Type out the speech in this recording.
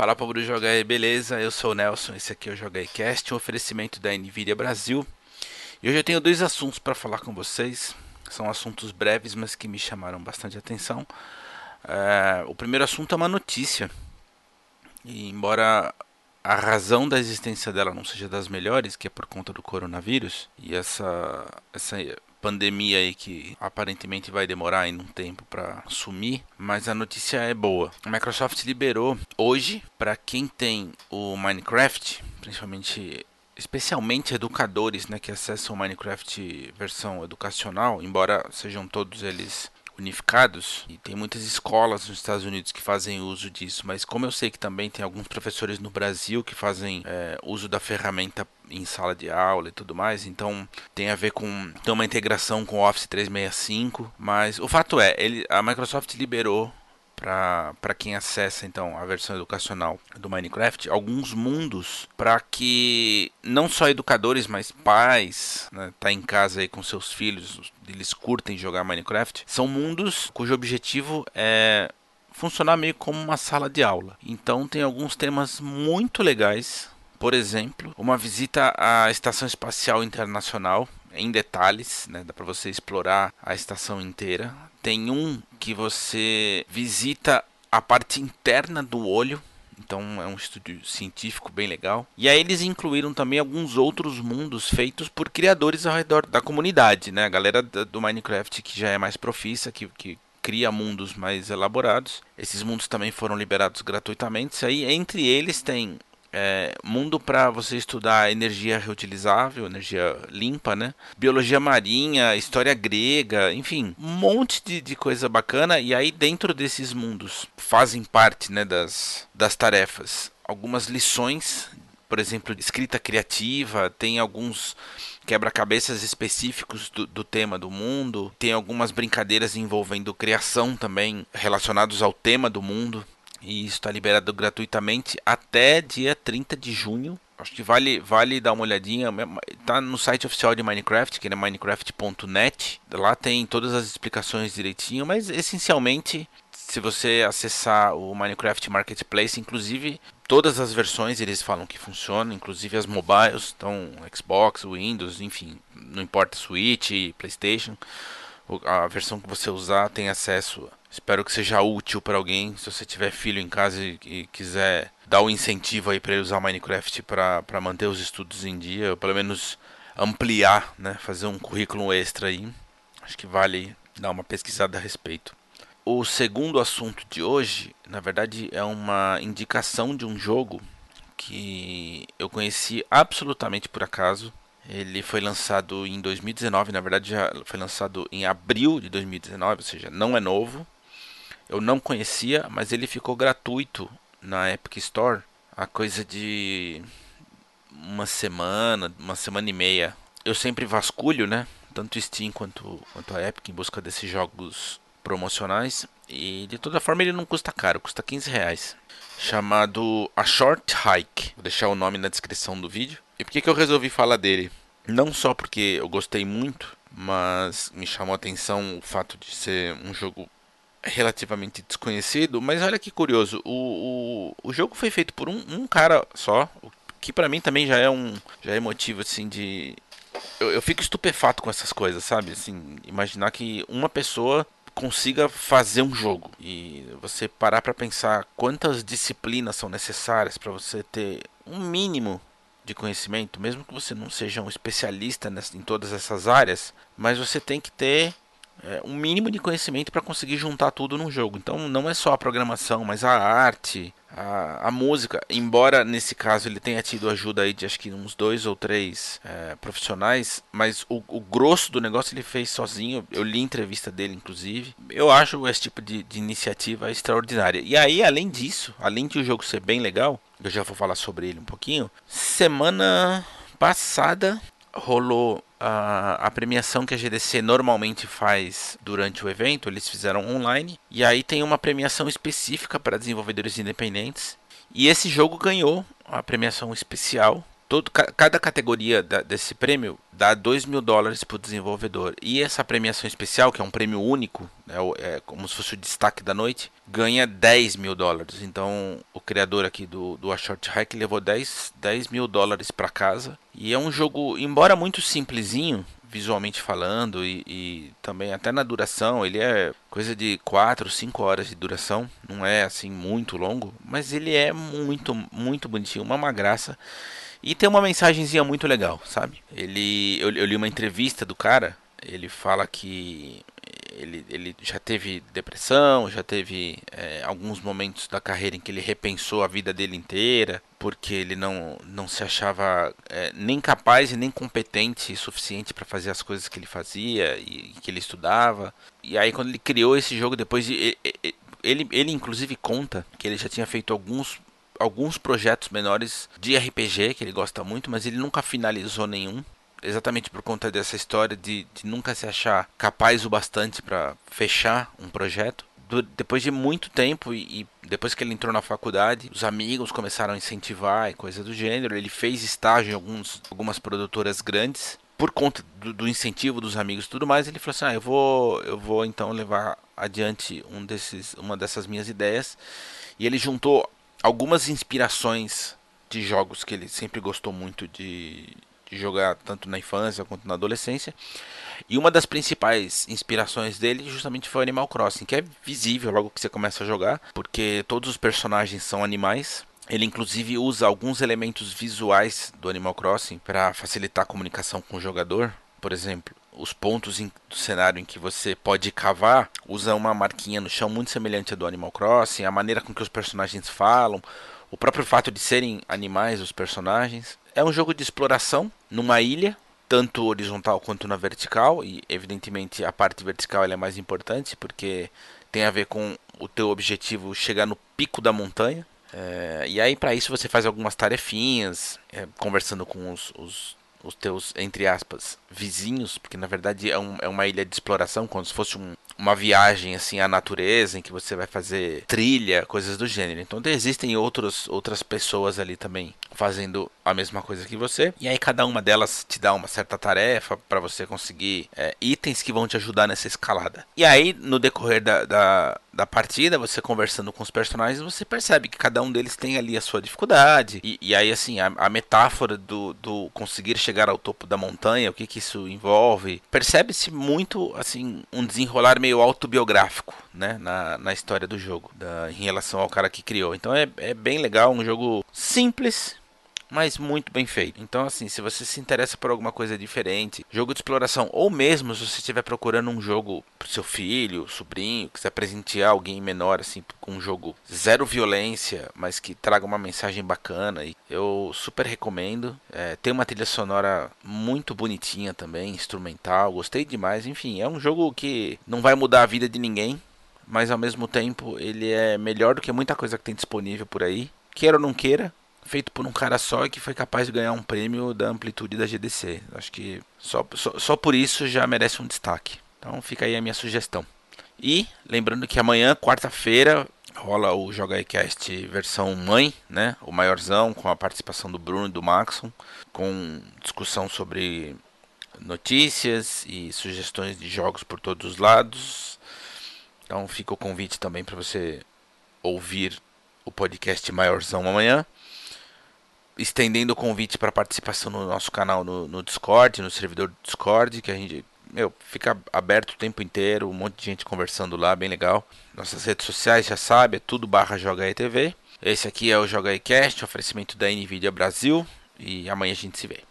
Fala povo do Joga aí, beleza? Eu sou o Nelson, esse aqui é o Joga Cast, um oferecimento da Nvidia Brasil. E hoje eu tenho dois assuntos para falar com vocês. São assuntos breves, mas que me chamaram bastante atenção. É, o primeiro assunto é uma notícia. E embora a razão da existência dela não seja das melhores, que é por conta do coronavírus, e essa, essa pandemia aí que aparentemente vai demorar ainda um tempo para sumir, mas a notícia é boa. A Microsoft liberou hoje para quem tem o Minecraft, principalmente especialmente educadores, né, que acessam o Minecraft versão educacional, embora sejam todos eles unificados e tem muitas escolas nos Estados Unidos que fazem uso disso, mas como eu sei que também tem alguns professores no Brasil que fazem é, uso da ferramenta em sala de aula e tudo mais, então tem a ver com tem uma integração com o Office 365, mas o fato é, ele, a Microsoft liberou para quem acessa então a versão educacional do Minecraft alguns mundos para que não só educadores mas pais né, tá em casa aí com seus filhos eles curtem jogar Minecraft são mundos cujo objetivo é funcionar meio como uma sala de aula então tem alguns temas muito legais por exemplo uma visita à estação espacial internacional em detalhes, né? Dá para você explorar a estação inteira. Tem um que você visita a parte interna do olho. Então é um estudo científico bem legal. E aí eles incluíram também alguns outros mundos feitos por criadores ao redor da comunidade, né? A galera do Minecraft que já é mais profissa, que, que cria mundos mais elaborados. Esses mundos também foram liberados gratuitamente. Aí entre eles tem é, mundo para você estudar energia reutilizável, energia limpa, né? Biologia marinha, história grega, enfim, um monte de, de coisa bacana. E aí dentro desses mundos fazem parte, né, das, das tarefas algumas lições, por exemplo, escrita criativa, tem alguns quebra-cabeças específicos do, do, tema do mundo, tem algumas brincadeiras envolvendo criação também relacionados ao tema do mundo. E isso está liberado gratuitamente até dia 30 de junho. Acho que vale, vale dar uma olhadinha. Tá no site oficial de Minecraft, que é minecraft.net. Lá tem todas as explicações direitinho, mas essencialmente, se você acessar o Minecraft Marketplace, inclusive todas as versões eles falam que funcionam, inclusive as mobiles, então Xbox, Windows, enfim, não importa Switch, PlayStation, a versão que você usar tem acesso Espero que seja útil para alguém. Se você tiver filho em casa e, quiser dar o um incentivo aí para ele usar Minecraft para manter os estudos em dia, ou pelo menos ampliar, né, fazer um currículo extra aí. Acho que vale dar uma pesquisada a respeito. O segundo assunto de hoje, na verdade, é uma indicação de um jogo que eu conheci absolutamente por acaso. Ele foi lançado em 2019, na verdade já foi lançado em abril de 2019, ou seja, não é novo. Eu não conhecia, mas ele ficou gratuito na Epic Store a coisa de uma semana, uma semana e meia. Eu sempre vasculho, né? Tanto Steam quanto, quanto a Epic em busca desses jogos promocionais. E de toda forma ele não custa caro, custa 15 reais. Chamado A Short Hike. Vou deixar o nome na descrição do vídeo. E por que, que eu resolvi falar dele? Não só porque eu gostei muito, mas me chamou a atenção o fato de ser um jogo relativamente desconhecido, mas olha que curioso, o, o, o jogo foi feito por um, um cara só, que para mim também já é um já é motivo assim de eu, eu fico estupefato com essas coisas, sabe? Assim, imaginar que uma pessoa consiga fazer um jogo e você parar para pensar quantas disciplinas são necessárias para você ter um mínimo de conhecimento, mesmo que você não seja um especialista nessa, em todas essas áreas, mas você tem que ter é, um mínimo de conhecimento para conseguir juntar tudo num jogo. Então não é só a programação, mas a arte, a, a, música. Embora nesse caso ele tenha tido ajuda aí de acho que uns dois ou três é, profissionais, mas o, o, grosso do negócio ele fez sozinho. Eu li entrevista dele, inclusive. Eu acho esse tipo de, de iniciativa extraordinária. E aí, além disso, além de o jogo ser bem legal, eu já vou falar sobre ele um pouquinho. Semana passada rolou a, a, premiação que a GDC normalmente faz durante o evento, eles fizeram online. E aí tem uma premiação específica para desenvolvedores independentes. E esse jogo ganhou a premiação especial todo, cada categoria da, desse prêmio dá 2 mil dólares para o desenvolvedor. E essa premiação especial, que é um prêmio único, é, é, como se fosse o destaque da noite, ganha 10 mil dólares. Então o criador aqui do, do A Short Hack levou 10, 10 mil dólares para casa. E é um jogo, embora muito simplesinho, visualmente falando e, e, também até na duração, ele é coisa de 4, 5 horas de duração, não é assim muito longo, mas ele é muito, muito bonitinho, uma, uma graça. E tem uma mensagenzinha muito legal, sabe? Ele, eu, eu li uma entrevista do cara, ele fala que ele, ele já teve depressão, já teve é, alguns momentos da carreira em que ele repensou a vida dele inteira, porque ele não, não se achava é, nem capaz e nem competente suficiente para fazer as coisas que ele fazia e, que ele estudava. E aí quando ele criou esse jogo depois de, ele, ele inclusive conta que ele já tinha feito alguns alguns projetos menores de RPG que ele gosta muito, mas ele nunca finalizou nenhum exatamente por conta dessa história de, de nunca se achar capaz o bastante para fechar um projeto. Depois de muito tempo e, e, depois que ele entrou na faculdade, os amigos começaram a incentivar e coisa do gênero. Ele fez estágio em alguns, algumas produtoras grandes por conta do, do, incentivo dos amigos e tudo mais. Ele falou assim: ah, eu vou, eu vou então levar adiante um desses, uma dessas minhas ideias. E ele juntou algumas inspirações de jogos que ele sempre gostou muito de, de jogar tanto na infância quanto na adolescência. E uma das principais inspirações dele justamente foi Animal Crossing, que é visível logo que você começa a jogar, porque todos os personagens são animais. Ele inclusive usa alguns elementos visuais do Animal Crossing para facilitar a comunicação com o jogador. Por exemplo, os pontos do cenário em que você pode cavar usa uma marquinha no chão muito semelhante à do Animal Crossing, a maneira com que os personagens falam, o próprio fato de serem animais os personagens. É um jogo de exploração numa ilha, tanto horizontal quanto na vertical, e evidentemente a parte vertical é mais importante porque tem a ver com o teu objetivo chegar no pico da montanha. É, e aí para isso você faz algumas tarefinhas, é, conversando com os, os os teus, entre aspas, vizinhos, porque na verdade é, um, é uma ilha de exploração, como se fosse um, uma viagem assim à natureza, em que você vai fazer trilha, coisas do gênero. Então existem outros, outras pessoas ali também fazendo a mesma coisa que você. E aí cada uma delas te dá uma certa tarefa para você conseguir é, itens que vão te ajudar nessa escalada. E aí no decorrer da, da, da, partida, você conversando com os personagens, você percebe que cada um deles tem ali a sua dificuldade. E, e aí assim, a, a, metáfora do, do conseguir chegar ao topo da montanha, o que, que isso envolve, percebe-se muito assim um desenrolar meio autobiográfico. Né, na, na história do jogo, da, em relação ao cara que criou. Então é, é bem legal, um jogo simples, mas muito bem feito. Então, assim, se você se interessa por alguma coisa diferente, jogo de exploração, ou mesmo se você estiver procurando um jogo pro seu filho, sobrinho, quiser presentear alguém menor, assim, com um jogo zero violência, mas que traga uma mensagem bacana, eu super recomendo. É, tem uma trilha sonora muito bonitinha também, instrumental, gostei demais. Enfim, é um jogo que não vai mudar a vida de ninguém, mas ao mesmo tempo ele é melhor do que muita coisa que tem disponível por aí. Queira ou não queira, feito por um cara só e que foi capaz de ganhar um prêmio da amplitude da GDC. Acho que só, só, só por isso já merece um destaque. Então fica aí a minha sugestão. E lembrando que amanhã, quarta-feira, rola o Joga Cast versão mãe, né? O maiorzão, com a participação do Bruno e do Maxon, com discussão sobre notícias e sugestões de jogos por todos os lados. Então fica o convite também para você ouvir o podcast maiorzão amanhã estendendo o convite para participação no nosso canal no, no, Discord, no servidor do Discord, que a gente meu, fica aberto o tempo inteiro, um monte de gente conversando lá, bem legal. Nossas redes sociais já sabe, é tudo barra Joga TV. Esse aqui é o Joga oferecimento da Nvidia Brasil, e amanhã a gente se vê.